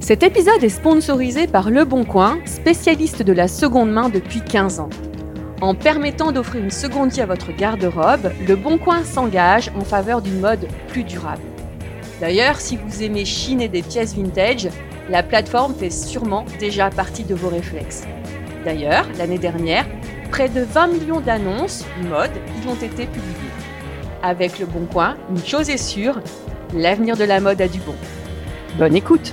Cet épisode est sponsorisé par Le Bon Coin, spécialiste de la seconde main depuis 15 ans. En permettant d'offrir une seconde vie à votre garde-robe, Le Bon Coin s'engage en faveur d'une mode plus durable. D'ailleurs, si vous aimez chiner des pièces vintage, la plateforme fait sûrement déjà partie de vos réflexes. D'ailleurs, l'année dernière, près de 20 millions d'annonces mode y ont été publiées. Avec Le Bon Coin, une chose est sûre, l'avenir de la mode a du bon. Bonne écoute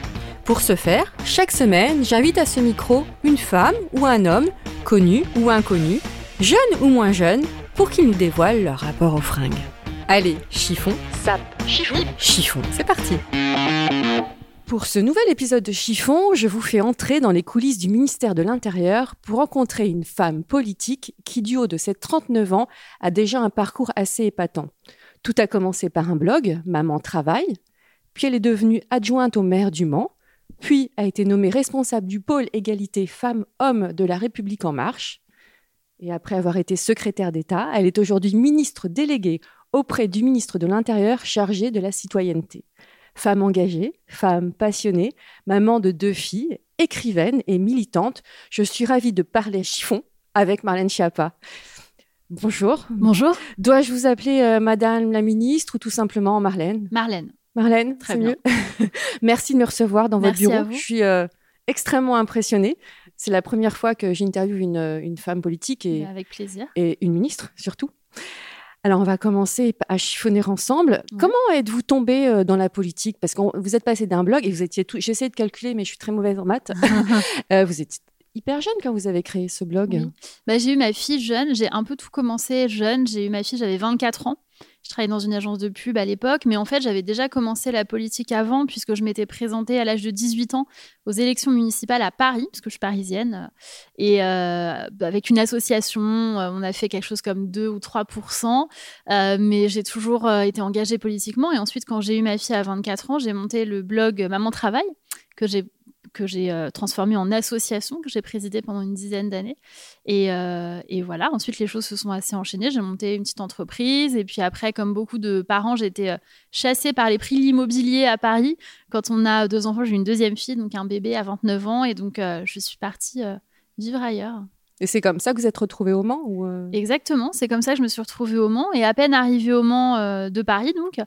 Pour ce faire, chaque semaine, j'invite à ce micro une femme ou un homme, connu ou inconnu, jeune ou moins jeune, pour qu'ils nous dévoilent leur rapport aux fringues. Allez, chiffon, sap, chiffon, chiffon, c'est parti. Pour ce nouvel épisode de Chiffon, je vous fais entrer dans les coulisses du ministère de l'Intérieur pour rencontrer une femme politique qui, du haut de ses 39 ans, a déjà un parcours assez épatant. Tout a commencé par un blog, Maman Travail, puis elle est devenue adjointe au maire du Mans, puis a été nommée responsable du pôle égalité femmes-hommes de la République en marche. Et après avoir été secrétaire d'État, elle est aujourd'hui ministre déléguée auprès du ministre de l'Intérieur chargé de la citoyenneté. Femme engagée, femme passionnée, maman de deux filles, écrivaine et militante, je suis ravie de parler chiffon avec Marlène Schiappa. Bonjour. Bonjour. Dois-je vous appeler euh, Madame la ministre ou tout simplement Marlène? Marlène. Marlène, Très bien. mieux? Merci de me recevoir dans Merci votre bureau. Je suis euh, extrêmement impressionnée. C'est la première fois que j'interviewe une, euh, une femme politique et, Avec plaisir. et une ministre surtout. Alors, on va commencer à chiffonner ensemble. Ouais. Comment êtes-vous tombée euh, dans la politique? Parce que vous êtes passé d'un blog et vous étiez tout. J'essaie de calculer, mais je suis très mauvaise en maths. Euh, vous étiez hyper jeune quand vous avez créé ce blog. Oui. Bah, j'ai eu ma fille jeune, j'ai un peu tout commencé jeune. J'ai eu ma fille, j'avais 24 ans. Je travaillais dans une agence de pub à l'époque, mais en fait, j'avais déjà commencé la politique avant, puisque je m'étais présentée à l'âge de 18 ans aux élections municipales à Paris, parce que je suis parisienne. Et euh, bah, avec une association, euh, on a fait quelque chose comme 2 ou 3% euh, mais j'ai toujours euh, été engagée politiquement. Et ensuite, quand j'ai eu ma fille à 24 ans, j'ai monté le blog Maman Travail, que j'ai que j'ai euh, transformé en association, que j'ai présidée pendant une dizaine d'années. Et, euh, et voilà, ensuite les choses se sont assez enchaînées. J'ai monté une petite entreprise. Et puis après, comme beaucoup de parents, j'ai été euh, chassée par les prix de l'immobilier à Paris. Quand on a deux enfants, j'ai une deuxième fille, donc un bébé à 29 ans. Et donc, euh, je suis partie vivre ailleurs. Et c'est comme ça que vous êtes retrouvée au Mans ou euh, Exactement, c'est comme ça que je me suis retrouvée au Mans. Et à peine arrivée au Mans euh, de Paris, donc,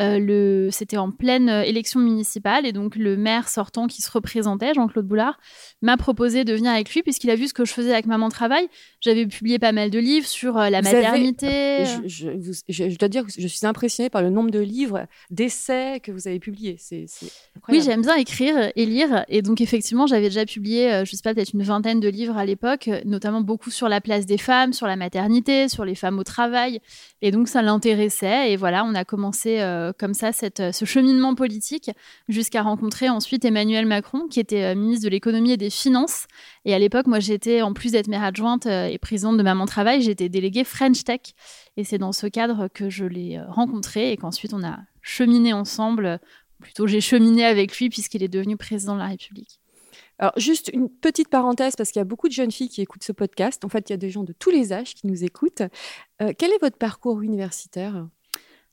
euh, le... c'était en pleine élection municipale. Et donc, le maire sortant qui se représentait, Jean-Claude Boulard, m'a proposé de venir avec lui, puisqu'il a vu ce que je faisais avec Maman Travail. J'avais publié pas mal de livres sur la Vous avez- maternité. je, je- vous- je- je dois dire que je suis impressionnée par le nombre de livres, d'essais que vous avez publiés. C'est Oui, j'aime bien écrire et lire. Et donc, effectivement, j'avais déjà publié, je sais pas, peut-être une vingtaine de livres à l'époque, euh, notamment beaucoup sur la place des femmes, sur la maternité, sur les femmes au travail. Et donc, ça l'intéressait. Et voilà, on a commencé euh, comme ça euh, ce cheminement politique jusqu'à rencontrer ensuite Emmanuel Macron, qui était euh, ministre de l'économie et des finances. Et à l'époque, moi, j'étais, en plus d'être maire adjointe et présidente de Maman Travail, j'étais déléguée French Tech. Et c'est dans ce cadre que je l'ai rencontré et qu'ensuite, on a cheminé ensemble. Plutôt, j'ai cheminé avec lui puisqu'il est devenu président de la République. Alors, juste une petite parenthèse, parce qu'il y a beaucoup de jeunes filles qui écoutent ce podcast. En fait, il y a des gens de tous les âges qui nous écoutent. Euh, quel est votre parcours universitaire?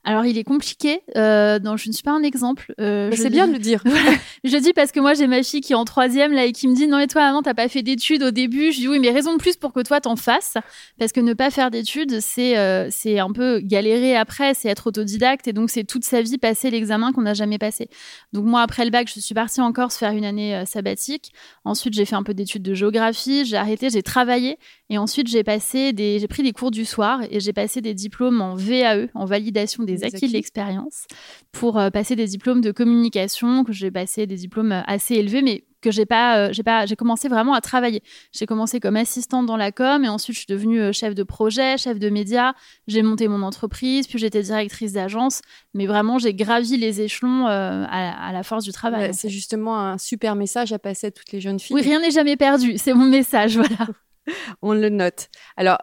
Alors, il est compliqué. Euh, non, je ne suis pas un exemple. Euh, c'est bien de le dire. je dis parce que moi, j'ai ma fille qui est en troisième là et qui me dit non, mais toi, maman, t'as pas fait d'études au début? Je dis oui, mais raison de plus pour que toi t'en fasses, parce que ne pas faire d'études, c'est euh, c'est un peu galérer après, c'est être autodidacte et donc c'est toute sa vie passer l'examen qu'on n'a jamais passé. Donc moi, après le bac, je suis partie en Corse faire une année euh, sabbatique. Ensuite, j'ai fait un peu d'études de géographie. J'ai arrêté, j'ai travaillé et ensuite j'ai passé des, j'ai pris des cours du soir et j'ai passé des diplômes en VAE, en validation des acquis, de l'expérience pour euh, passer des diplômes de communication, que j'ai passé des diplômes euh, assez élevés, mais que j'ai pas, euh, j'ai pas, j'ai commencé vraiment à travailler. J'ai commencé comme assistante dans la com et ensuite je suis devenue chef de projet, chef de médias. J'ai monté mon entreprise, puis j'étais directrice d'agence. Mais vraiment, j'ai gravi les échelons à, la force du travail. c'est justement un super message à passer à toutes les jeunes filles. Oui, rien n'est jamais perdu. C'est mon message, voilà. On le note. Alors,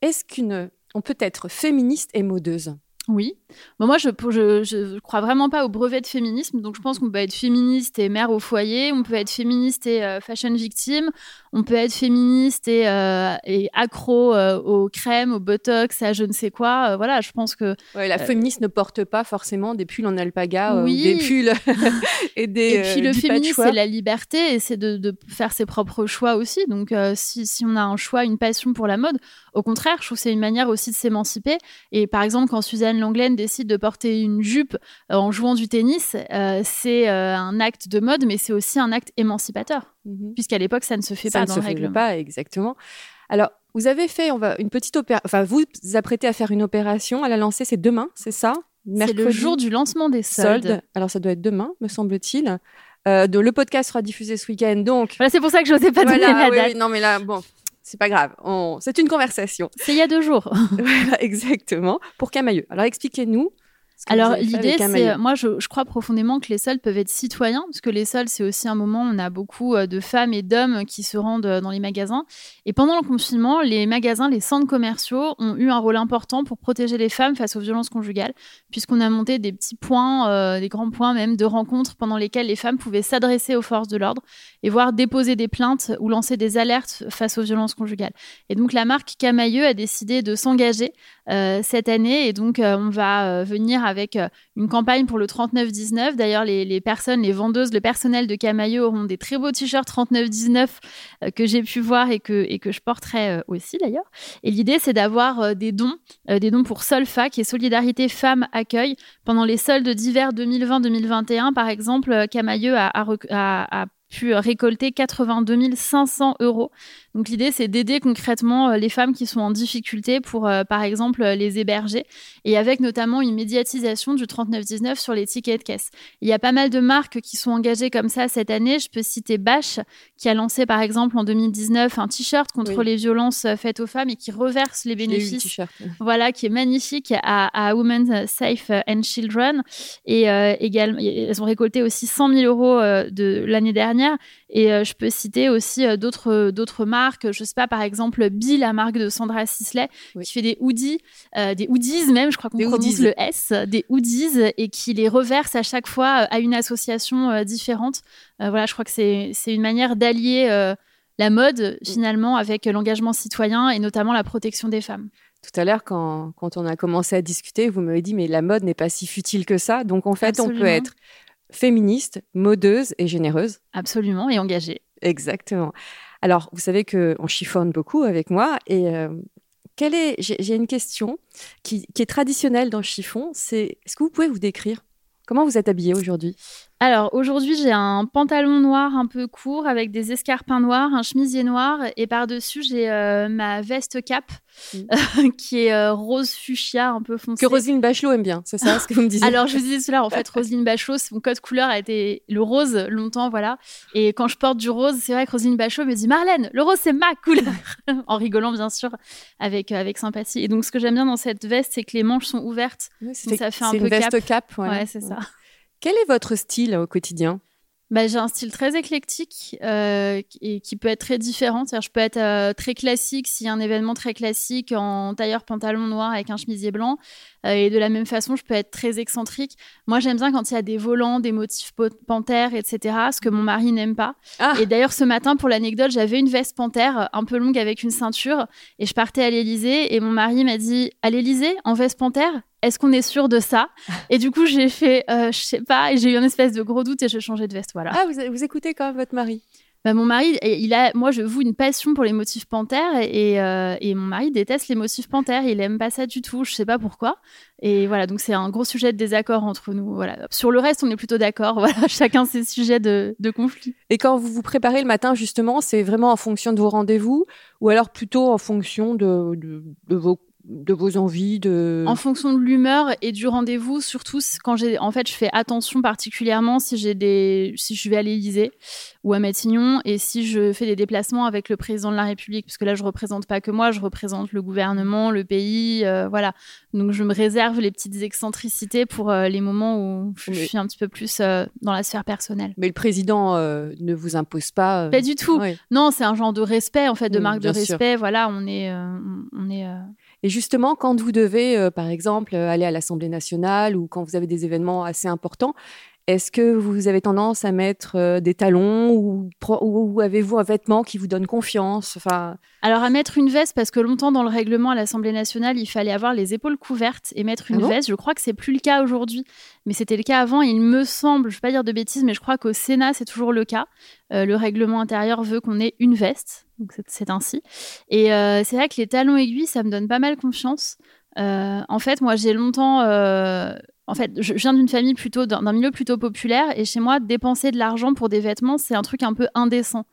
est-ce qu'une, on peut être féministe et modeuse? Oui. moi, je, je, crois vraiment pas au brevet de féminisme. Donc, je pense qu'on peut être féministe et mère au foyer. On peut être féministe et euh, fashion victime. On peut être féministe et, euh, et accro euh, aux crèmes, au botox, à je ne sais quoi. voilà, je pense que. la féministe ne porte pas forcément des pulls en alpaga oui. ou des pulls et des. Et puis, le féminisme, c'est la liberté et c'est de, de, faire ses propres choix aussi. Donc, si, si on a un choix, une passion pour la mode, au contraire, je trouve que c'est une manière aussi de s'émanciper. Et par exemple, quand Suzanne Langlaine décide de porter une jupe euh, en jouant du tennis, euh, c'est euh, un acte de mode, mais c'est aussi un acte émancipateur, mhm. puisqu'à l'époque, ça ne se fait pas dans le règlement. Ça ne se fait pas, exactement. Alors, vous avez fait on va, une petite opération, enfin, vous vous apprêtez à faire une opération, à la lancer, c'est demain, c'est ça? C'est le jour du lancement des soldes. Alors, ça doit être demain, me semble-t-il. le podcast sera diffusé ce week-end, donc. Voilà, c'est pour ça que je n'osais pas donner la date. non, mais là, bon, c'est pas grave. C'est une conversation. C'est il y a deux jours. voilà, exactement. Pour Camailleux. Alors expliquez-nous alors l'idée, c'est, moi je, crois profondément que les soldes peuvent être citoyens, parce que les soldes, c'est aussi un moment où on a beaucoup euh, de femmes et d'hommes qui se rendent euh, dans les magasins. Et pendant le confinement, les magasins, les centres commerciaux ont eu un rôle important pour protéger les femmes face aux violences conjugales, puisqu'on a monté des petits points, euh, des grands points même de rencontres pendant lesquels les femmes pouvaient s'adresser aux forces de l'ordre et voir déposer des plaintes ou lancer des alertes face aux violences conjugales. Et donc la marque Camailleux a décidé de s'engager cette année, et donc on va venir avec euh, une campagne pour le 39,19. D'ailleurs, les, personnes, les vendeuses, le personnel de Camailleux auront des très beaux t-shirts 39,19 euh, que j'ai pu voir et que, et que je porterai euh, aussi d'ailleurs. Et l'idée, c'est d'avoir des dons, des dons pour Solfa, qui est Solidarité Femmes Accueil. Pendant les soldes d'hiver 2020-2021, par exemple, Camailleux a pu récolter 82 500 euros. Donc l'idée, c'est d'aider concrètement euh, les femmes qui sont en difficulté pour, euh, par exemple, euh, les héberger, et avec notamment une médiatisation du 3919 sur les tickets de caisse. Il y a pas mal de marques qui sont engagées comme ça cette année. Je peux citer Bash, qui a lancé par exemple en 2019 un t-shirt contre les violences faites aux femmes et qui reverse les bénéfices. Voilà, qui est magnifique à, à Women Safe and Children. Et également, elles ont récolté aussi 100 000 euros de l'année dernière et euh, je peux citer aussi euh, d'autres d'autres marques. Je sais pas, par exemple, Bill, la marque de Sandra Sisley, qui fait des hoodies, euh, des hoodies même, je crois qu'on prononce le S, des hoodies, et qui les reverse à chaque fois à une association différente. voilà, je crois que c'est une manière d'allier la mode finalement avec l'engagement citoyen et notamment la protection des femmes. Tout à l'heure, quand, quand, on a commencé à discuter, vous m'avez dit, mais la mode n'est pas si futile que ça. Donc, en fait, on peut être féministe, modeuse et généreuse. Absolument, et engagée. Exactement. Alors, vous savez qu'on chiffonne beaucoup avec moi et euh, quelle est, j'ai une question qui, qui, est traditionnelle dans le chiffon, c'est est-ce que vous pouvez vous décrire? Comment vous êtes habillée aujourd'hui? Alors aujourd'hui, j'ai un pantalon noir un peu court avec des escarpins noirs, un chemisier noir et par-dessus, j'ai euh, ma veste cap mm. qui est euh, rose fuchsia un peu foncé. Que Roselyne Bachelot aime bien, c'est ça ce que vous me disiez? Alors je vous disais cela, en fait, Roselyne Bachelot, son code couleur a été le rose longtemps, voilà. Et quand je porte du rose, c'est vrai que Roselyne Bachelot me dit Marlène, le rose c'est ma couleur En rigolant bien sûr, avec, euh, avec sympathie. Et donc ce que j'aime bien dans cette veste, c'est que les manches sont ouvertes. ça fait un peu une veste cap. ouais c'est ça. Quel est votre style au quotidien? Bah, j'ai un style très éclectique euh, et qui peut être très différent. je peux être euh, très classique s'il y a un événement très classique en tailleur pantalon noir avec un chemisier blanc. Euh, et de la même façon, je peux être très excentrique. Moi, j'aime bien quand il y a des volants, des motifs panthères, etc. Ce que mon mari n'aime pas. Ah. Et d'ailleurs, ce matin, pour l'anecdote, j'avais une veste panthère un peu longue avec une ceinture et je partais à l'Elysée et mon mari m'a dit à l'Elysée en veste panthère? Est-ce qu'on est sûr de ça Et du coup, j'ai fait, euh, je sais pas, et j'ai eu une espèce de gros doute et j'ai changé de veste. Voilà. Ah, vous, vous écoutez quand même votre mari? Bah, mon mari, il a, moi, je voue une passion pour les motifs panthères et, euh, et, mon mari déteste les motifs panthères. Il aime pas ça du tout. Je sais pas pourquoi. Et voilà, donc c'est un gros sujet de désaccord entre nous. Voilà. Sur le reste, on est plutôt d'accord. Voilà, chacun ses sujets de, de conflit. Et quand vous vous préparez le matin, justement, c'est vraiment en fonction de vos rendez-vous ou alors plutôt en fonction de, de, de vos de vos envies de en fonction de l'humeur et du rendez-vous surtout quand j'ai en fait je fais attention particulièrement si j'ai des si je vais à l'Élysée ou à Matignon et si je fais des déplacements avec le président de la République parce que là je représente pas que moi je représente le gouvernement le pays euh, voilà. Donc je me réserve les petites excentricités pour euh, les moments où je, suis un petit peu plus euh, dans la sphère personnelle. Mais le président ne vous impose pas pas du tout. non c'est un genre de respect en fait de marque de respect. Voilà on est on est et justement, quand vous devez, euh, par exemple, aller à l'Assemblée nationale ou quand vous avez des événements assez importants, est-ce que vous avez tendance à mettre euh, des talons ou, ou avez-vous un vêtement qui vous donne confiance? Enfin... Alors à mettre une veste, parce que longtemps dans le règlement à l'Assemblée nationale, il fallait avoir les épaules couvertes et mettre une ah veste. Je crois que c'est plus le cas aujourd'hui, mais c'était le cas avant. Il me semble, je ne vais pas dire de bêtises, mais je crois qu'au Sénat c'est toujours le cas. Euh, le règlement intérieur veut qu'on ait une veste, donc c'est ainsi. Et euh, c'est vrai que les talons aiguilles, ça me donne pas mal confiance. en fait, moi j'ai longtemps en fait, je viens d'une famille plutôt d'un milieu plutôt populaire et chez moi, dépenser de l'argent pour des vêtements, c'est un truc un peu indécent.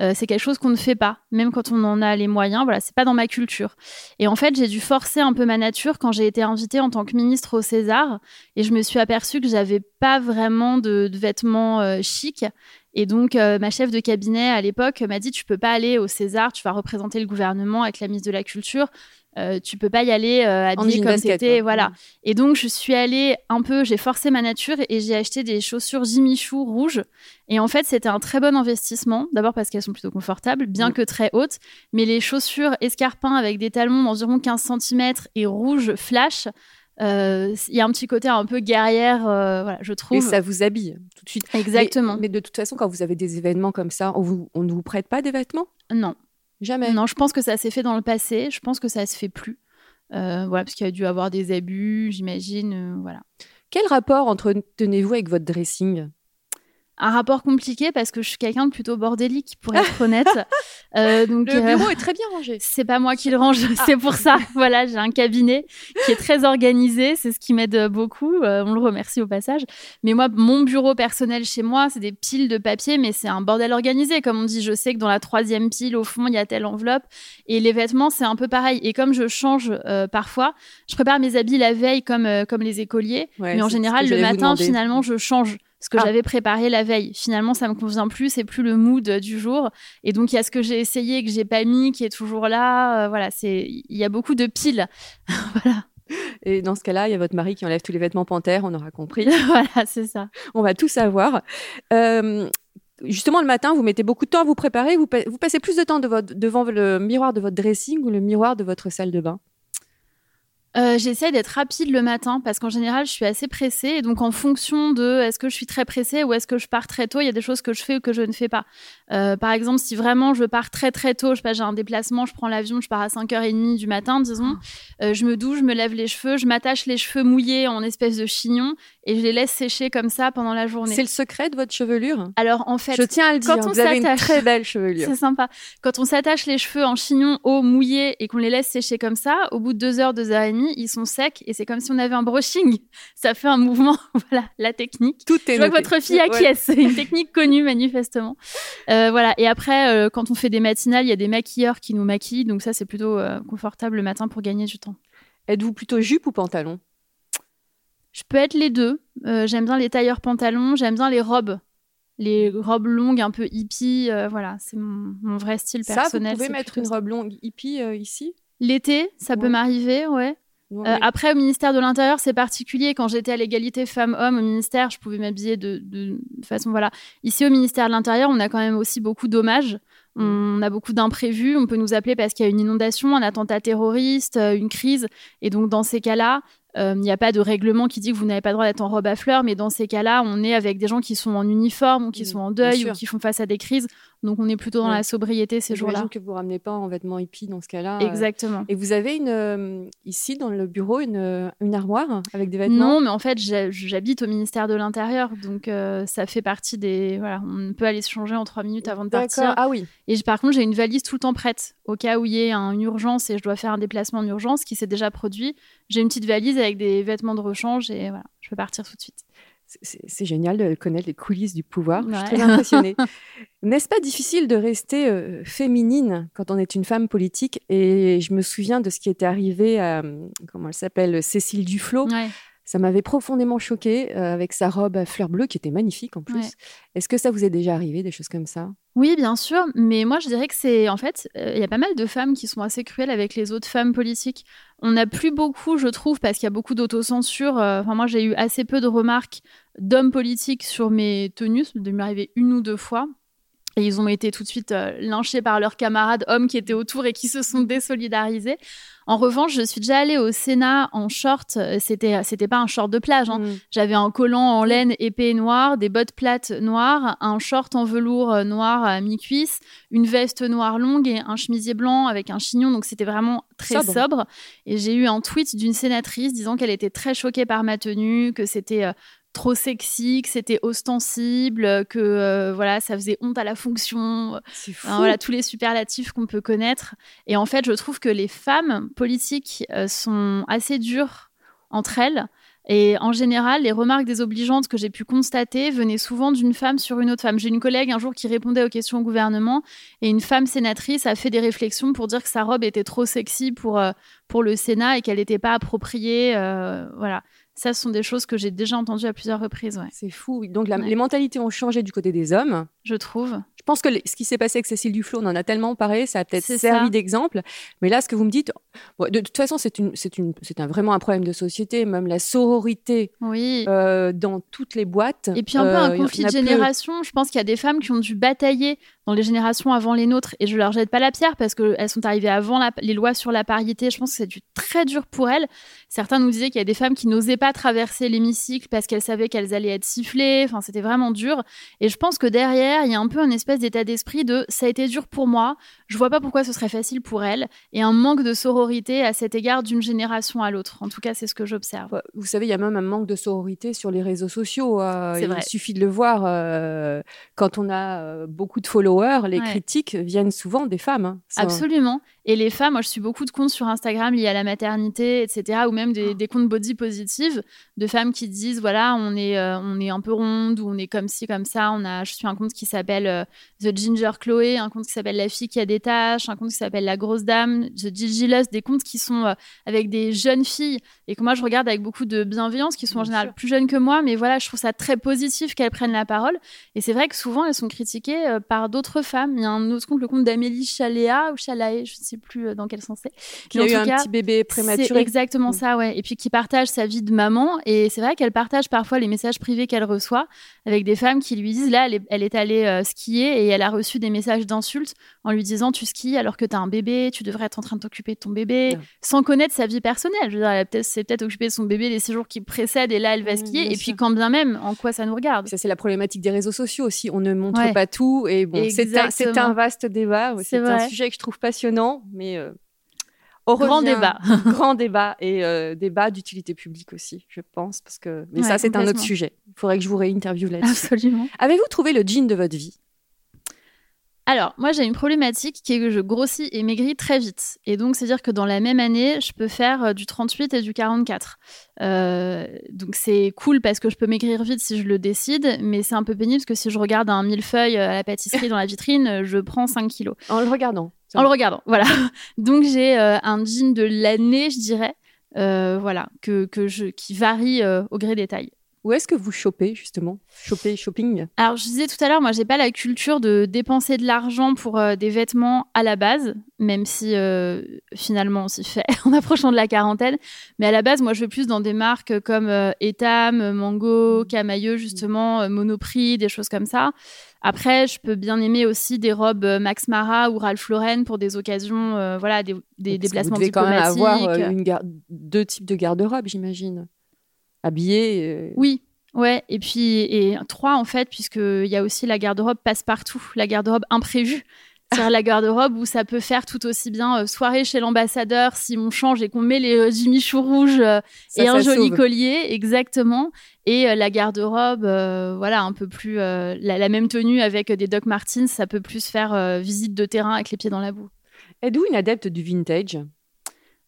Euh, c'est quelque chose qu'on ne fait pas, même quand on en a les moyens. Voilà, c'est pas dans ma culture. Et en fait, j'ai dû forcer un peu ma nature quand j'ai été invitée en tant que ministre au César et je me suis aperçue que j'avais pas vraiment de, vêtements euh, chics. Et donc, euh, ma chef de cabinet à l'époque m'a dit Tu peux pas aller au César, tu vas représenter le gouvernement avec la ministre de la Culture. Euh, tu peux pas y aller euh, habillé comme c'était voilà mm. et donc je suis allée un peu j'ai forcé ma nature et j'ai acheté des chaussures Jimmy Choo rouges et en fait c'était un très bon investissement d'abord parce qu'elles sont plutôt confortables bien mm. que très hautes mais les chaussures escarpins avec des talons d'environ 15 cm et rouge flash euh, il y a un petit côté un peu guerrière, voilà, je trouve. Et ça vous habille tout de suite. Exactement. Mais, de toute façon, quand vous avez des événements comme ça, on, vous, on ne vous prête pas des vêtements? Non. Jamais. Non, je pense que ça s'est fait dans le passé. Je pense que ça se fait plus. Euh, voilà, parce qu'il y a dû avoir des abus, j'imagine. Euh, voilà. Quel rapport entretenez-vous avec votre dressing? Un rapport compliqué parce que je suis quelqu'un de plutôt bordélique, pour être honnête. Euh, donc, le bureau est très bien rangé. C'est pas moi qui le range, c'est pour ça. voilà, j'ai un cabinet qui est très organisé, c'est ce qui m'aide beaucoup. on le remercie au passage. Mais moi, mon bureau personnel chez moi, c'est des piles de papier, mais c'est un bordel organisé. Comme on dit, je sais que dans la troisième pile, au fond, il y a telle enveloppe. Et les vêtements, c'est un peu pareil. Et comme je change parfois, je prépare mes habits la veille comme, comme les écoliers. mais en général, le matin, finalement, je change ce que ah. j'avais préparé la veille. Finalement, ça me convient plus, c'est plus le mood du jour. Et donc, il y a ce que j'ai essayé et que j'ai pas mis qui est toujours là. Euh, voilà, c'est il y a beaucoup de piles. voilà. Et dans ce cas-là, il y a votre mari qui enlève tous les vêtements panthères, on aura compris. voilà, c'est ça. On va tout savoir. Euh, justement, le matin, vous mettez beaucoup de temps à vous préparer. Vous, vous passez plus de temps devant le miroir de votre dressing ou le miroir de votre salle de bain? Euh, J'essaie d'être rapide le matin parce qu'en général, je suis assez pressée. Et donc, en fonction de est-ce que je suis très pressée ou est-ce que je pars très tôt, il y a des choses que je fais ou que je ne fais pas. Euh, par exemple, si vraiment je pars très très tôt, je j'ai un déplacement, je prends l'avion, je pars à 5h30 du matin, disons, ah. euh, je me douche, je me lève les cheveux, je m'attache les cheveux mouillés en espèce de chignon et je les laisse sécher comme ça pendant la journée. C'est le secret de votre chevelure? Alors, en fait, je tiens à le dire, vous avez une très belle chevelure. C'est sympa. Quand on s'attache les cheveux en chignon haut mouillé et qu'on les laisse sécher comme ça, au bout de deux heures, deux heures et demie, ils sont secs et c'est comme si on avait un brushing. Ça fait un mouvement, voilà, la technique. Tout est Je vois que votre fille acquiesce. C'est une technique connue manifestement. Euh, voilà. Et après, euh, quand on fait des matinales, il y a des maquilleurs qui nous maquillent, donc ça c'est plutôt euh, confortable le matin pour gagner du temps. Êtes-vous plutôt jupe ou pantalon? Je peux être les deux. j'aime bien les tailleurs pantalons, j'aime bien les robes les robes longues un peu hippie, voilà, c'est mon, vrai style personnel. Ça, vous pouvez mettre une robe longue hippie ici? L'été, ça peut m'arriver, ouais. Euh, après, au ministère de l'Intérieur, c'est particulier. Quand j'étais à l'égalité femmes-hommes au ministère, je pouvais m'habiller de, de, façon. Voilà. Ici, au ministère de l'Intérieur, on a quand même aussi beaucoup d'hommages. On a beaucoup d'imprévus. On peut nous appeler parce qu'il y a une inondation, un attentat terroriste, euh, une crise. Et donc, dans ces cas-là, euh, il n'y a pas de règlement qui dit que vous n'avez pas le droit d'être en robe à fleurs, mais dans ces cas-là, on est avec des gens qui sont en uniforme ou qui sont en deuil ou qui font face à des crises. Donc on est plutôt dans Ouais. la sobriété ces jours-là. J'imagine que vous ramenez pas en vêtements hippies dans ce cas-là. euh. Exactement. Et vous avez une, euh, ici dans le bureau une, euh, une armoire avec des vêtements? Non, mais en fait, j'ha- j'habite au ministère de l'Intérieur, donc euh, ça fait partie des. Voilà, on peut aller se changer en trois minutes avant de D'accord. partir. Ah oui. Et par contre, j'ai une valise tout le temps prête au cas où il y un- une urgence et je dois faire un déplacement en urgence qui s'est déjà produit. J'ai une petite valise avec des vêtements de rechange et voilà, je peux partir tout de suite. C'est- génial de connaître les coulisses du pouvoir. Je suis très impressionnée. N'est-ce pas difficile de rester euh, féminine quand on est une femme politique? Et je me souviens de ce qui était arrivé à, euh, comment elle s'appelle, Cécile Duflot. Ouais. Ça m'avait profondément choquée euh, avec sa robe à fleurs bleues qui était magnifique en plus. Ouais. Est-ce que ça vous est déjà arrivé, des choses comme ça? Oui, bien sûr, mais moi je dirais que c'est en fait, euh, il y a pas mal de femmes qui sont assez cruelles avec les autres femmes politiques. On n'a plus beaucoup, je trouve, parce qu'il y a beaucoup d'autocensure. euh, Enfin, moi j'ai eu assez peu de remarques d'hommes politiques sur mes tenues, ça m'est arrivé une ou deux fois. Et ils ont été tout de suite euh, lynchés par leurs camarades hommes qui étaient autour et qui se sont désolidarisés. En revanche, je suis déjà allée au Sénat en short. Euh, C'était, c'était pas un short de plage. hein. Mm. J'avais un collant en laine épais et noir, des bottes plates noires, un short en velours euh, noir à mi-cuisse, une veste noire longue et un chemisier blanc avec un chignon. Donc c'était vraiment très Sobre. sobre. Et j'ai eu un tweet d'une sénatrice disant qu'elle était très choquée par ma tenue, que c'était euh, trop sexy, que c'était ostensible, que euh, voilà, ça faisait honte à la fonction. Fou. Voilà tous les superlatifs qu'on peut connaître. Et en fait, je trouve que les femmes politiques euh, sont assez dures entre elles. Et en général, les remarques désobligeantes que j'ai pu constater venaient souvent d'une femme sur une autre femme. J'ai une collègue un jour qui répondait aux questions au gouvernement et une femme sénatrice a fait des réflexions pour dire que sa robe était trop sexy pour, euh, pour le Sénat et qu'elle n'était pas appropriée. euh, voilà. Ça, ce sont des choses que j'ai déjà entendues à plusieurs reprises, ouais, C'est fou. Donc la- Ouais. les mentalités ont changé du côté des hommes. je trouve. Je pense que les- ce qui s'est passé avec Cécile Duflot, on en a tellement parlé, ça a peut-être servi d'exemple. Mais là, ce que vous me dites, bon, de toute façon, c'est une, c'est une, c'est un, vraiment un problème de société. Même la sororité Oui. euh, dans toutes les boîtes. Et puis un peu euh, un en conflit de peu. génération. Je pense qu'il y a des femmes qui ont dû batailler dans les générations avant les nôtres. Et je leur jette pas la pierre parce qu'elles sont arrivées avant la- les lois sur la parité. Je pense que c'est du très dur pour elles. Certains nous disaient qu'il y a des femmes qui n'osaient pas traverser l'hémicycle parce qu'elles savaient qu'elles allaient être sifflées. Enfin, c'était vraiment dur. Et je pense que derrière, il y a un peu un espèce d'état d'esprit de ça a été dur pour moi. Je vois pas pourquoi ce serait facile pour elles. Et un manque de sororité à cet égard d'une génération à l'autre. En tout cas, c'est ce que j'observe. Vous savez, il y a même un manque de sororité sur les réseaux sociaux. euh, il vrai. suffit de le voir. euh, quand on a euh, beaucoup de followers, les Ouais. critiques viennent souvent des femmes. hein. Absolument. Et les femmes, moi je suis beaucoup de comptes sur Instagram liés à la maternité, etc. Ou même des, des comptes body positive de femmes qui disent voilà, on est, euh, on est un peu ronde ou on est comme ci, comme ça. On a, je suis un compte qui s'appelle euh, The Ginger Chloé, un compte qui s'appelle La fille qui a des taches, un compte qui s'appelle La grosse dame, The Gigi Lust, des comptes qui sont euh, avec des jeunes filles et que moi je regarde avec beaucoup de bienveillance, qui sont en général sûr. plus jeunes que moi. Mais voilà, je trouve ça très positif qu'elles prennent la parole. Et c'est vrai que souvent, elles sont critiquées par d'autres femmes. Il y a un autre compte, le compte d'Amélie Chaléa ou Chalaé, je ne sais plus euh, dans quel sens c'est. Qui Mais a eu un cas, petit bébé prématuré. exactement Mm. ça, ouais. Et puis qui partage sa vie de maman. Et c'est vrai qu'elle partage parfois les messages privés qu'elle reçoit avec des femmes qui lui disent là, elle est, elle est allée euh, skier et elle a reçu des messages d'insultes en lui disant tu skis alors que tu as un bébé, tu devrais être en train de t'occuper de ton bébé, sans connaître sa vie personnelle. Je veux dire, elle peut-être- s'est peut-être occupée de son bébé les séjours qui précèdent et là, elle va skier. Et puis quand bien même, en quoi ça nous regarde Ça, c'est la problématique des réseaux sociaux aussi. On ne montre Ouais. pas tout. Et bon, c'est un, vaste débat. C'est un sujet que je trouve passionnant, mais euh, on Grand revient- débat. grand débat et euh, débat d'utilité publique aussi, je pense, parce que. Mais Ouais, ça, c'est un autre sujet. Il faudrait que je vous réinterviewe là-dessus. Absolument. Avez-vous trouvé le jean de votre vie? Alors, moi, j'ai une problématique qui est que je grossis et maigris très vite. Et donc, c'est-à-dire que dans la même année, je peux faire euh, du 38 et du 44. Euh, donc, c'est cool parce que je peux maigrir vite si je le décide, mais c'est un peu pénible parce que si je regarde un millefeuille euh, à la pâtisserie dans la vitrine, je prends 5 kilos. En le regardant. En le regardant, voilà. Donc, j'ai euh, un jean de l'année, je dirais, euh, voilà, que, que je, qui varie au gré des tailles. Où est-ce que vous chopez, justement? Choper, shopping? Alors, je disais tout à l'heure, moi, j'ai pas la culture de dépenser de l'argent pour euh, des vêtements à la base, même si euh, finalement on s'y fait en approchant de la quarantaine. Mais à la base, moi, je vais plus dans des marques comme euh, Etam, Mango, Camailleux, justement, euh, Monoprix, des choses comme ça. Après, je peux bien aimer aussi des robes Max Mara ou Ralph Lauren pour des occasions, voilà, des, déplacements Vous devez quand même diplomatiques. avoir une deux types de garde-robe, j'imagine. Habillé. euh, Oui. Ouais, et puis et trois en fait, puisqu'il y a aussi la garde-robe passe-partout, la garde-robe imprévue. C'est-à-dire la garde-robe où ça peut faire tout aussi bien euh, soirée chez l'ambassadeur si on change et qu'on met les euh, Jimmy Chou rouges euh, et un joli collier, exactement. Et la garde-robe, voilà, un peu plus la, la, même tenue avec des Doc Martens, ça peut plus faire visite de terrain avec les pieds dans la boue. Êtes-vous une adepte du vintage?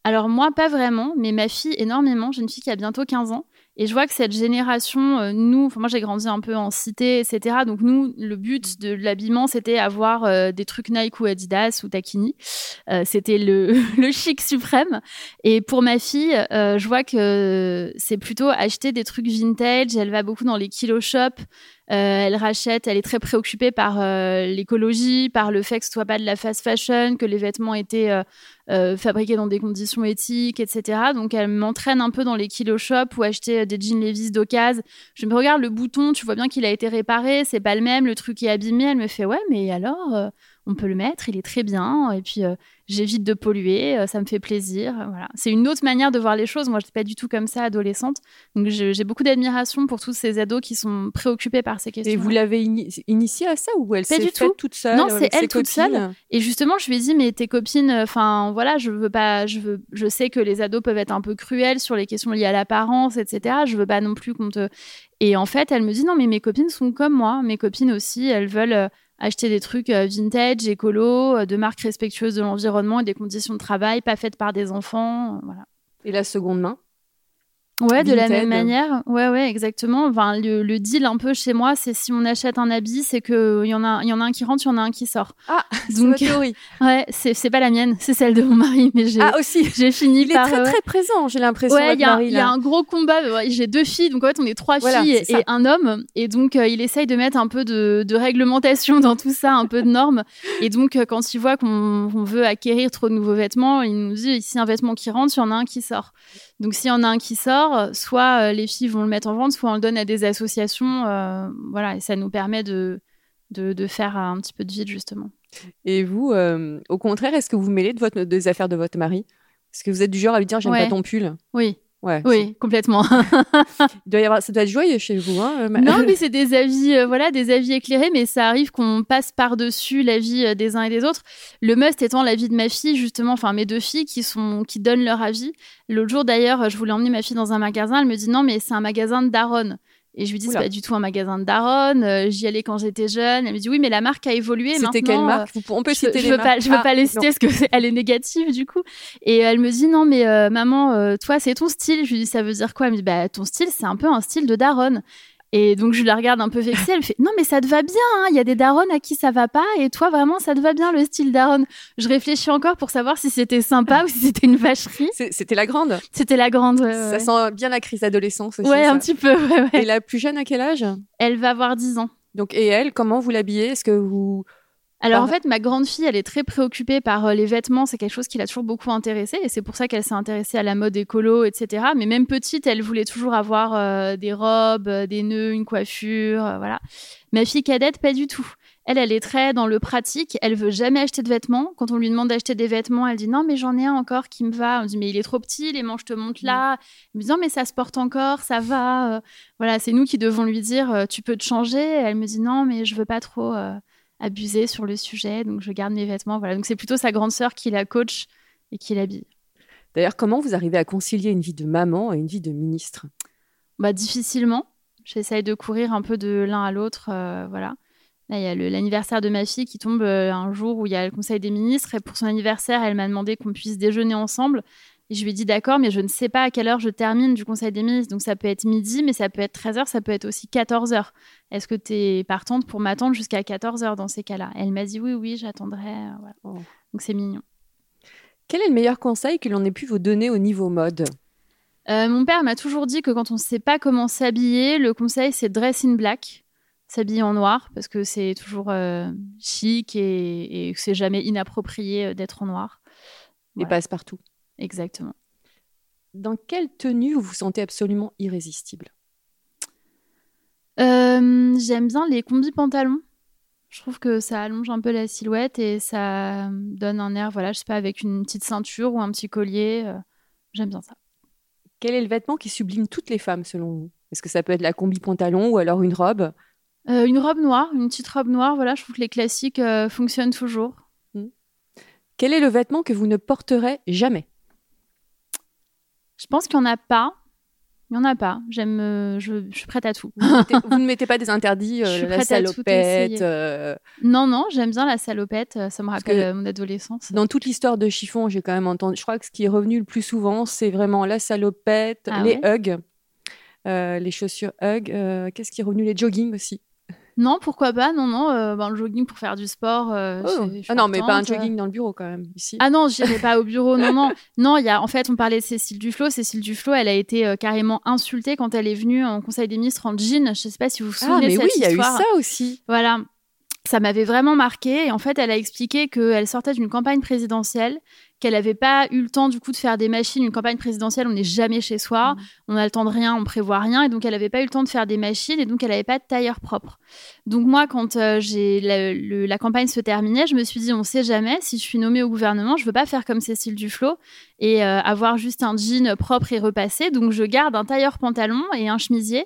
Alors moi, pas vraiment, mais ma fille énormément. J'ai une fille qui a bientôt 15 ans. Et je vois que cette génération, euh, nous, moi j'ai grandi un peu en cité, etc. Donc nous, le but de l'habillement, c'était avoir euh, des trucs Nike ou Adidas ou Takini. Euh, c'était le, le, chic suprême. Et pour ma fille, je vois que c'est plutôt acheter des trucs vintage. Elle va beaucoup dans les kilo shops. Elle rachète, elle est très préoccupée par l'écologie, par le fait que ce soit pas de la fast fashion, que les vêtements étaient fabriqués dans des conditions éthiques, etc. Donc elle m'entraîne un peu dans les kilo shops ou acheter des jeans Levi's d'occasion. Je me regarde le bouton, tu vois bien qu'il a été réparé, c'est pas le même, le truc est abîmé. Elle me fait ouais, mais alors euh, on peut le mettre, il est très bien. Et puis euh, j'évite de polluer, euh, ça me fait plaisir. Voilà, c'est une autre manière de voir les choses. Moi, je suis pas du tout comme ça adolescente, donc j'ai beaucoup d'admiration pour tous ces ados qui sont préoccupés par ces questions. Et vous l'avez initiée à ça ou elle s'est faite toute seule Non, c'est elle toute seule. Et justement, je lui ai dit mais tes copines, enfin voilà, je veux pas, je veux, je sais que les ados peuvent être un peu cruels sur les questions liées à l'apparence, etc. Je veux pas non plus qu'on te et en fait, elle me dit non, mais mes copines sont comme moi. Mes copines aussi, elles veulent euh, acheter des trucs euh, vintage, écolo, euh, de marques respectueuses de l'environnement et des conditions de travail, pas faites par des enfants. Voilà. Et la seconde main? Ouais, de la même manière. Ouais, ouais, exactement. Enfin, le, deal un peu chez moi, c'est si on achète un habit, c'est qu'il y, en a, y en a un qui rentre, il y en a un qui sort. Ah, donc théorie. Ouais, c'est pas la mienne, c'est celle de mon mari. Mais j'ai ah, aussi. J'ai fini il par. est très, très présent, j'ai l'impression. Ouais, il y, a un gros combat. J'ai deux filles, donc en fait, on est trois filles et, un homme. Et donc, euh, il essaye de mettre un peu de, de, réglementation dans tout ça, un peu de normes. Et donc, euh, quand il voit qu'on veut acquérir trop de nouveaux vêtements, il nous dit ici un vêtement qui rentre, il y en a un qui sort. Donc s'il y en a un qui sort, soit euh, les filles vont le mettre en vente, soit on le donne à des associations. Euh, voilà, et ça nous permet de, de, faire un petit peu de vide, justement. Et vous, euh, au contraire, est-ce que vous mêlez de votre, des affaires de votre mari? Est-ce que vous êtes du genre à lui dire j'aime pas ton pull? Oui. Oui, complètement. Il doit y avoir, ça doit être joyeux chez vous, hein Non, mais c'est des avis, euh, voilà, des avis éclairés, mais ça arrive qu'on passe par-dessus la vie euh, des uns et des autres. Le must étant la vie de ma fille, justement, enfin mes deux filles qui sont, qui donnent leur avis. L'autre jour, d'ailleurs, je voulais emmener ma fille dans un magasin. Elle me dit non, mais c'est un magasin de Daron. Et je lui dis, c'est pas du tout un magasin de Daron. Euh, j'y allais quand j'étais jeune. Elle me dit, oui, mais la marque a évolué. C'était quelle marque On peut citer je, les veux marques. Pas, je veux pas les citer parce qu'elle est négative, du coup. Et elle me dit, non, mais euh, maman, euh, toi, c'est ton style. Je lui dis, ça veut dire quoi? Elle me dit, bah, ton style, c'est un peu un style de Daron. Et donc je la regarde un peu vexée, elle fait non mais ça te va bien, hein. il y a des darons à qui ça va pas et toi vraiment ça te va bien le style daron. Je réfléchis encore pour savoir si c'était sympa ou si c'était une vacherie. C'était la grande. C'était la grande. Ouais, ça sent bien la crise d'adolescence aussi. Ouais un petit peu. Ouais, et la plus jeune à quel âge? Elle va avoir 10 ans. Donc et elle comment vous l'habillez? Est-ce que vous alors en fait, ma grande fille, elle est très préoccupée par euh, les vêtements. C'est quelque chose qui l'a toujours beaucoup intéressée et c'est pour ça qu'elle s'est intéressée à la mode écolo, etc. Mais même petite, elle voulait toujours avoir euh, des robes, euh, des nœuds, une coiffure, voilà. Ma fille cadette, pas du tout. Elle, elle est très dans le pratique. Elle veut jamais acheter de vêtements. Quand on lui demande d'acheter des vêtements, elle dit non, mais j'en ai un encore qui me va. On dit mais il est trop petit, les manches te montent là. Elle me dit non, mais ça se porte encore, ça va. voilà, c'est nous qui devons lui dire tu peux te changer. Elle me dit non, mais je veux pas trop abuser sur le sujet, donc je garde mes vêtements. Voilà, donc c'est plutôt sa grande sœur qui la coach et qui l'habille. D'ailleurs, comment vous arrivez à concilier une vie de maman et une vie de ministre? Bah difficilement. J'essaye de courir un peu de l'un à l'autre, euh, voilà. Là, il y a l'anniversaire de ma fille qui tombe euh, un jour où il y a le Conseil des ministres et pour son anniversaire, elle m'a demandé qu'on puisse déjeuner ensemble. Et je lui ai dit d'accord, mais je ne sais pas à quelle heure je termine du Conseil des ministres. Donc ça peut être midi, mais ça peut être 13h, ça peut être aussi 14h. Est-ce que tu es partante pour m'attendre jusqu'à 14h dans ces cas-là? Elle m'a dit oui, oui, j'attendrai. Euh, oh. Donc c'est mignon. Quel est le meilleur conseil que l'on ait pu vous donner au niveau mode? Euh, Mon père m'a toujours dit que quand on ne sait pas comment s'habiller, le conseil c'est dress in black s'habiller en noir parce que c'est toujours euh, chic et, et c'est jamais inapproprié d'être en noir. Et passe partout. Exactement. Dans quelle tenue vous vous sentez absolument irrésistible? Euh, J'aime bien les combis pantalons. Je trouve que ça allonge un peu la silhouette et ça donne un air, voilà, je sais pas, avec une petite ceinture ou un petit collier. Euh, j'aime bien ça. Quel est le vêtement qui sublime toutes les femmes selon vous? Est-ce que ça peut être la combi pantalon ou alors une robe? Euh, une robe noire, une petite robe noire, voilà, je trouve que les classiques fonctionnent toujours. Quel est le vêtement que vous ne porterez jamais? Je pense qu'il n'y en a pas. Il n'y en a pas. J'aime, euh, je, je suis prête à tout. vous, mettez- vous ne mettez pas des interdits, Je euh, suis la prête à tout salopette. euh, Non, non, j'aime bien la salopette. Ça me rappelle mon adolescence. Dans toute l'histoire de chiffon, j'ai quand même entendu. Je crois que ce qui est revenu le plus souvent, c'est vraiment la salopette, Ah les ouais? hugs, les chaussures hugs. Qu'est-ce qui est revenu? Les jogging aussi. Non, pourquoi pas Non, non. euh, ben, le jogging pour faire du sport. euh, Oh. je- je suis Ah non, mais pas un partante. jogging dans le bureau quand même ici. Ah non, j'irai pas au bureau. Non, non, non. Il y a, en fait, on parlait de Cécile Duflot. Cécile Duflot, elle a été euh, carrément insultée quand elle est venue en Conseil des ministres en jean. Je sais pas si vous vous Ah, souvenez mais de oui, cette il y a eu ça aussi. Voilà. Ça m'avait vraiment marqué. Et en fait, elle a expliqué qu'elle sortait d'une campagne présidentielle, qu'elle n'avait pas eu le temps du coup de faire des machines. Une campagne présidentielle, on n'est jamais chez soi, Mm. on a le temps de rien, on prévoit rien. Et donc, elle n'avait pas eu le temps de faire des machines et donc, elle n'avait pas de tailleur propre. Donc, moi, quand euh, j'ai la, le- la campagne se terminait, je me suis dit, on sait jamais, si je suis nommée au gouvernement, je veux pas faire comme Cécile Duflot et euh, avoir juste un jean propre et repassé. Donc, je garde un tailleur pantalon et un chemisier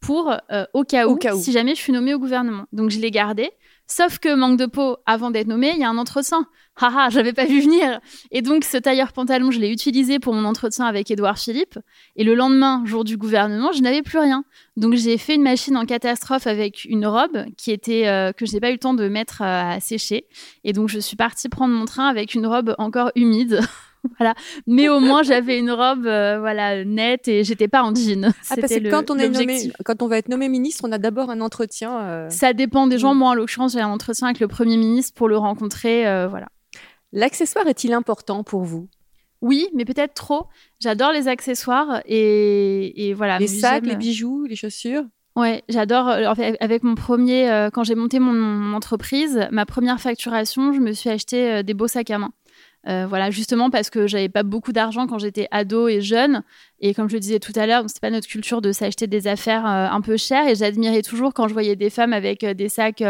pour euh, au cas Au où, cas où. si jamais je suis nommée au gouvernement. Donc je l'ai gardé. Sauf que manque de peau, avant d'être nommée, il y a un entretien. Haha, j'avais pas vu venir. Et donc ce tailleur pantalon, je l'ai utilisé pour mon entretien avec Édouard Philippe. Et le lendemain, jour du gouvernement, je n'avais plus rien. Donc j'ai fait une machine en catastrophe avec une robe qui était euh, que je n'ai pas eu le temps de mettre euh, à sécher. Et donc je suis partie prendre mon train avec une robe encore humide. voilà. Mais au moins j'avais une robe euh, voilà nette et j'étais pas en jean. Ah, parce que quand on, est nommé, l'objectif. quand on va être nommé ministre, on a d'abord un entretien. euh, Ça dépend des gens. Mm. Moi, en l'occurrence, j'ai un entretien avec le Premier ministre pour le rencontrer. euh, voilà. L'accessoire est-il important pour vous? Oui, mais peut-être trop. J'adore les accessoires et, et voilà. Les sacs, les bijoux, les chaussures? Ouais, j'adore. en fait, avec mon premier, euh, quand j'ai monté mon, mon entreprise, ma première facturation, je me suis acheté euh, des beaux sacs à main. Euh, voilà, justement parce que j'avais pas beaucoup d'argent quand j'étais ado et jeune. Et comme je le disais tout à l'heure, c'était pas notre culture de s'acheter des affaires euh, un peu chères. Et j'admirais toujours quand je voyais des femmes avec euh, des sacs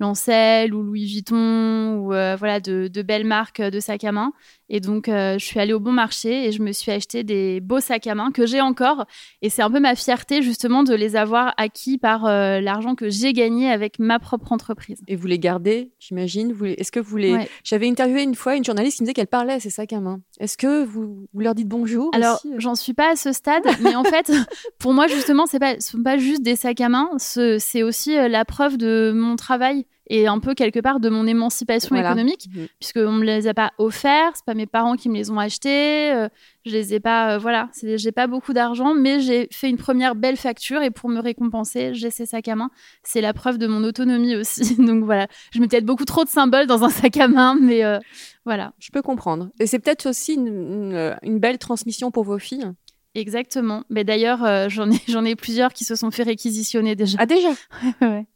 Lancel ou Louis Vuitton ou voilà de, de belles marques de sacs à main. Et donc, euh, je suis allée au bon marché et je me suis acheté des beaux sacs à main que j'ai encore. Et c'est un peu ma fierté justement de les avoir acquis par euh, l'argent que j'ai gagné avec ma propre entreprise. Et vous les gardez, j'imagine? Les- Est-ce que vous les... Ouais. J'avais interviewé une fois une journaliste qui me disait qu'elle parlait à ses sacs à main. Est-ce que vous, vous leur dites bonjour Alors, aussi j'en suis pas à ce stade, mais en fait, pour moi, justement, pas, ce sont pas juste des sacs à main, ce- c'est aussi euh, la preuve de mon travail et un peu quelque part de mon émancipation Voilà. économique, Mhm. puisqu'on me les a pas offerts, c'est pas mes parents qui me les ont achetés, euh, je les ai pas, euh, voilà, j'ai pas beaucoup d'argent, mais j'ai fait une première belle facture et pour me récompenser, j'ai ces sacs à main. C'est la preuve de mon autonomie aussi. Donc voilà, je mets peut-être beaucoup trop de symboles dans un sac à main, mais euh, voilà. Je peux comprendre. Et c'est peut-être aussi une, une- une belle transmission pour vos filles. Exactement. Mais d'ailleurs, j'en ai, j'en ai plusieurs qui se sont fait réquisitionner déjà. Ah déjà? Ouais.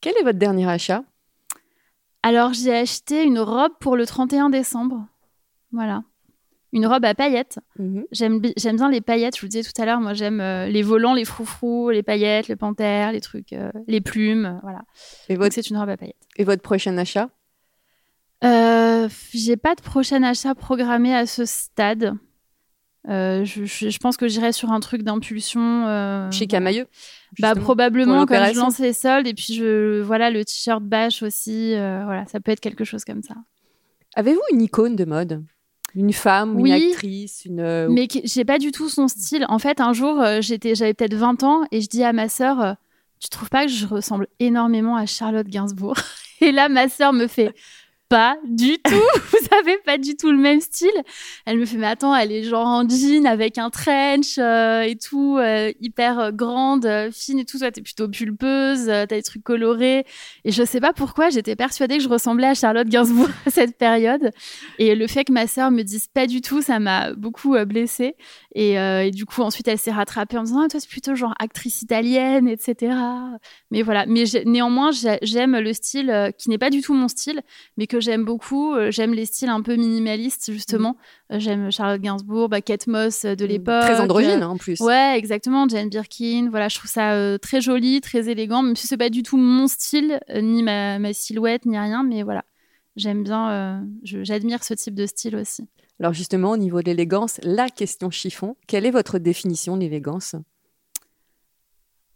Quel est votre dernier achat? Alors, j'ai acheté une robe pour le 31 décembre. Voilà. Une robe à paillettes. Mhm. J'aime, bi- j'aime bien les paillettes. Je vous disais tout à l'heure, moi, j'aime euh, les volants, les froufrous, les paillettes, le panthère, les trucs, euh, les plumes. euh, voilà. et Donc, votre, c'est une robe à paillettes. et votre prochain achat? J'ai pas de prochain achat programmé à ce stade. Je, je- je pense que j'irai sur un truc d'impulsion. Chez voilà. Bah probablement quand je lance les soldes et puis je voilà le t-shirt bâche aussi euh, voilà ça peut être quelque chose comme ça. Avez-vous une icône de mode? Une femme, Oui. une actrice, une... euh, Mais j'ai pas du tout son style. En fait un jour euh, j'étais j'avais peut-être 20 ans et je dis à ma sœur tu trouves pas que je ressemble énormément à Charlotte Gainsbourg Et là ma sœur me fait pas du tout. Vous avez pas du tout le même style. Elle me fait, mais attends, elle est genre en jean avec un trench euh, et tout, euh, hyper euh, grande, euh, fine et tout. Toi, t'es plutôt pulpeuse, euh, t'as des trucs colorés. Et je sais pas pourquoi, j'étais persuadée que je ressemblais à Charlotte Gainsbourg à cette période. Et le fait que ma sœur me dise pas du tout, ça m'a beaucoup blessée. Et, euh, et du coup, ensuite, elle s'est rattrapée en me disant, ah, toi, c'est plutôt genre actrice italienne, etc. Mais voilà. Mais néanmoins, j'ai- j'aime le style euh, qui n'est pas du tout mon style, mais que j'aime beaucoup. Euh, J'aime les styles un peu minimalistes, justement. Euh, J'aime Charlotte Gainsbourg, bah, Kate Moss de l'époque. Très androgyne hein, en plus. Ouais, exactement. Jane Birkin. Voilà, je trouve ça euh, très joli, très élégant, même si c'est pas du tout mon style, ni ma, ma silhouette, ni rien. Mais voilà, j'aime bien, j'admire ce type de style aussi. Alors justement, au niveau de l'élégance, la question chiffon, quelle est votre définition de l'élégance?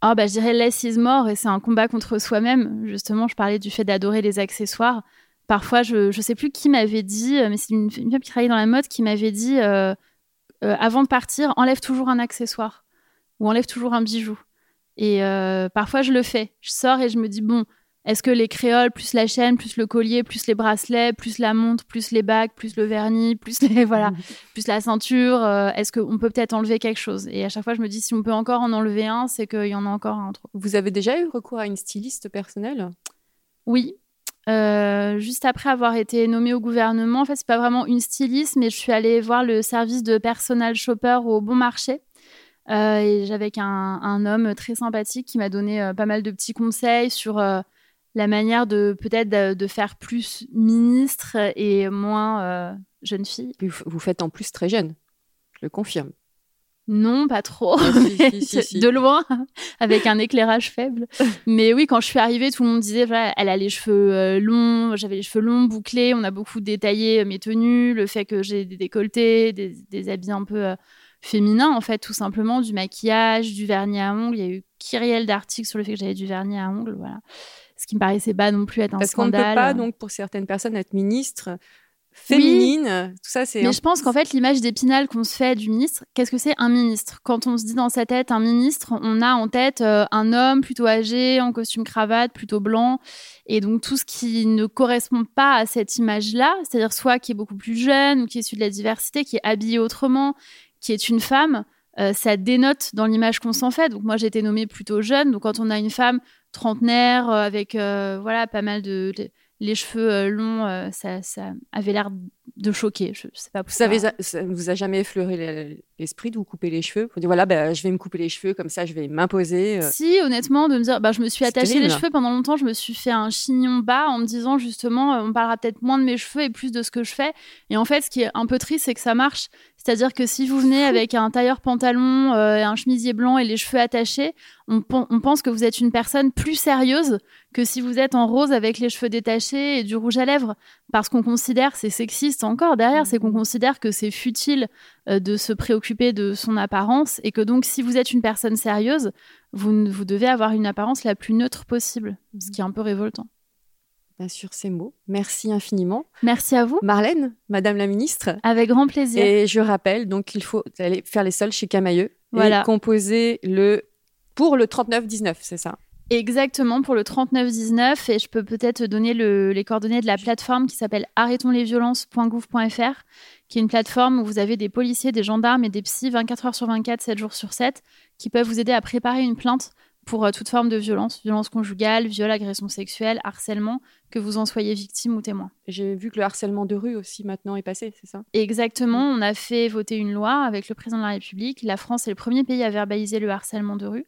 Ah bah je dirais less is more et c'est un combat contre soi-même. Justement, je parlais du fait d'adorer les accessoires. Parfois, je ne sais plus qui m'avait dit, mais c'est une, femme qui travaillait dans la mode qui m'avait dit avant de partir, enlève toujours un accessoire ou enlève toujours un bijou. Et parfois, je le fais. Je sors et je me dis bon, est-ce que les créoles, plus la chaîne, plus le collier, plus les bracelets, plus la montre, plus les bagues, plus le vernis, plus les voilà, plus la ceinture, euh, est-ce qu'on peut peut-être enlever quelque chose? Et à chaque fois, je me dis si on peut encore en enlever un, c'est qu'il y en a encore un trop. Vous avez déjà eu recours à une styliste personnelle? Oui. Euh, juste après avoir été nommée au gouvernement, en fait, c'est pas vraiment une styliste, mais je suis allée voir le service de personal shopper au Bon Marché. Euh, et j'avais un, un, homme très sympathique qui m'a donné pas mal de petits conseils sur la manière de peut-être de, faire plus ministre et moins euh, jeune fille. Vous faites en plus très jeune, je le confirme. Non, pas trop. Ah, de loin, avec un éclairage faible. Mais oui, quand je suis arrivée, tout le monde disait, elle a les cheveux euh, longs, j'avais les cheveux longs, bouclés, on a beaucoup détaillé mes tenues, le fait que j'ai des décolletés, des, habits un peu euh, féminins, en fait, tout simplement, du maquillage, du vernis à ongles. Il y a eu kyrielle d'articles sur le fait que j'avais du vernis à ongles, voilà ce qui me paraissait pas non plus être un Parce scandale. Parce qu'on ne peut pas, donc, pour certaines personnes, être ministre féminine, tout ça, c'est. Mais je pense qu'en fait, l'image d'épinal qu'on se fait du ministre, qu'est-ce que c'est un ministre? Quand on se dit dans sa tête un ministre, on a en tête euh, un homme plutôt âgé, en costume cravate, plutôt blanc, et donc tout ce qui ne correspond pas à cette image-là, c'est-à-dire soit qui est beaucoup plus jeune ou qui est issu de la diversité, qui est habillé autrement, qui est une femme. Euh, ça dénote dans l'image qu'on s'en fait. Donc moi j'ai été nommée plutôt jeune. Donc quand on a une femme trentenaire euh, avec euh, voilà pas mal de, les cheveux euh, longs, ça, ça, avait l'air de choquer. Je, sais pas ça, ne vous a jamais effleuré l'esprit de vous couper les cheveux? Pour dire voilà, bah, je vais me couper les cheveux, comme ça je vais m'imposer Si, honnêtement, de me dire, bah, je me suis attachée les cheveux pendant longtemps, je me suis fait un chignon bas en me disant justement, on parlera peut-être moins de mes cheveux et plus de ce que je fais. Et en fait, ce qui est un peu triste, c'est que ça marche. C'est-à-dire que si vous venez avec un tailleur pantalon, euh, un chemisier blanc et les cheveux attachés, on, pense que vous êtes une personne plus sérieuse que si vous êtes en rose avec les cheveux détachés et du rouge à lèvres. Parce qu'on considère, c'est encore derrière, c'est qu'on mmh. considère que c'est futile euh, de se préoccuper de son apparence et que donc si vous êtes une personne sérieuse, vous, vous devez avoir une apparence la plus neutre possible, ce qui est un peu révoltant bien sûr ces mots. Merci infiniment. Merci à vous. Marlène, Madame la Ministre. Avec grand plaisir. Et je rappelle, donc il faut aller faire les soldes chez Camailleux voilà. et composer le pour le 39-19, c'est ça? Exactement, pour le 39-19. Et je peux peut-être donner les coordonnées de la plateforme qui s'appelle arrêtonslesviolences.gouv.fr, qui est une plateforme où vous avez des policiers, des gendarmes et des psys 24 heures sur 24, 7 jours sur 7, qui peuvent vous aider à préparer une plainte pour euh, toute forme de violence, violence conjugale, viol, agression sexuelle, harcèlement, que vous en soyez victime ou témoin. J'ai vu que le harcèlement de rue aussi maintenant est passé, c'est ça? Exactement, on a fait voter une loi avec le président de la République. La France est le premier pays à verbaliser le harcèlement de rue.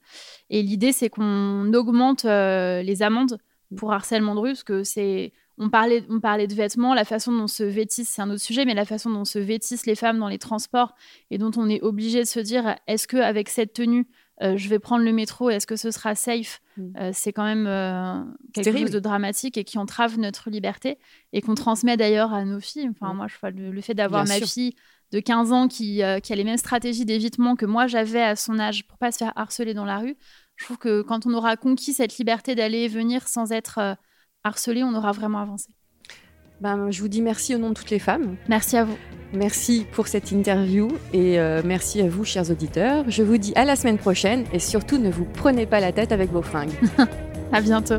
Et l'idée, c'est qu'on augmente euh, les amendes pour harcèlement de rue, parce que c'est... On parlait, on parlait de vêtements, la façon dont se vêtissent, c'est un autre sujet, mais la façon dont se vêtissent les femmes dans les transports et dont on est obligé de se dire, est-ce qu'avec cette tenue, euh, je vais prendre le métro, est-ce que ce sera safe? Mm. euh, C'est quand même euh, quelque chose de dramatique et qui entrave notre liberté et qu'on transmet d'ailleurs à nos filles. Enfin, mm. moi, je vois le, fait d'avoir ma fille de 15 ans qui, qui, a les mêmes stratégies d'évitement que moi j'avais à son âge pour pas se faire harceler dans la rue. Je trouve que quand on aura conquis cette liberté d'aller et venir sans être harcelé, on aura vraiment avancé. Ben, je vous dis merci au nom de toutes les femmes. Merci à vous. Merci pour cette interview et euh, merci à vous, chers auditeurs. Je vous dis à la semaine prochaine et surtout ne vous prenez pas la tête avec vos fringues. à bientôt.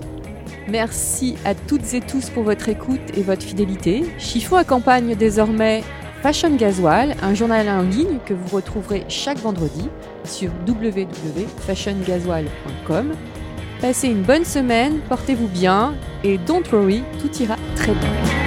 Merci à toutes et tous pour votre écoute et votre fidélité. Chiffon accompagne désormais Fashion Gasoil, un journal en ligne que vous retrouverez chaque vendredi sur www.fashiongasoil.com. Passez une bonne semaine, portez-vous bien et don't worry, tout ira très bien.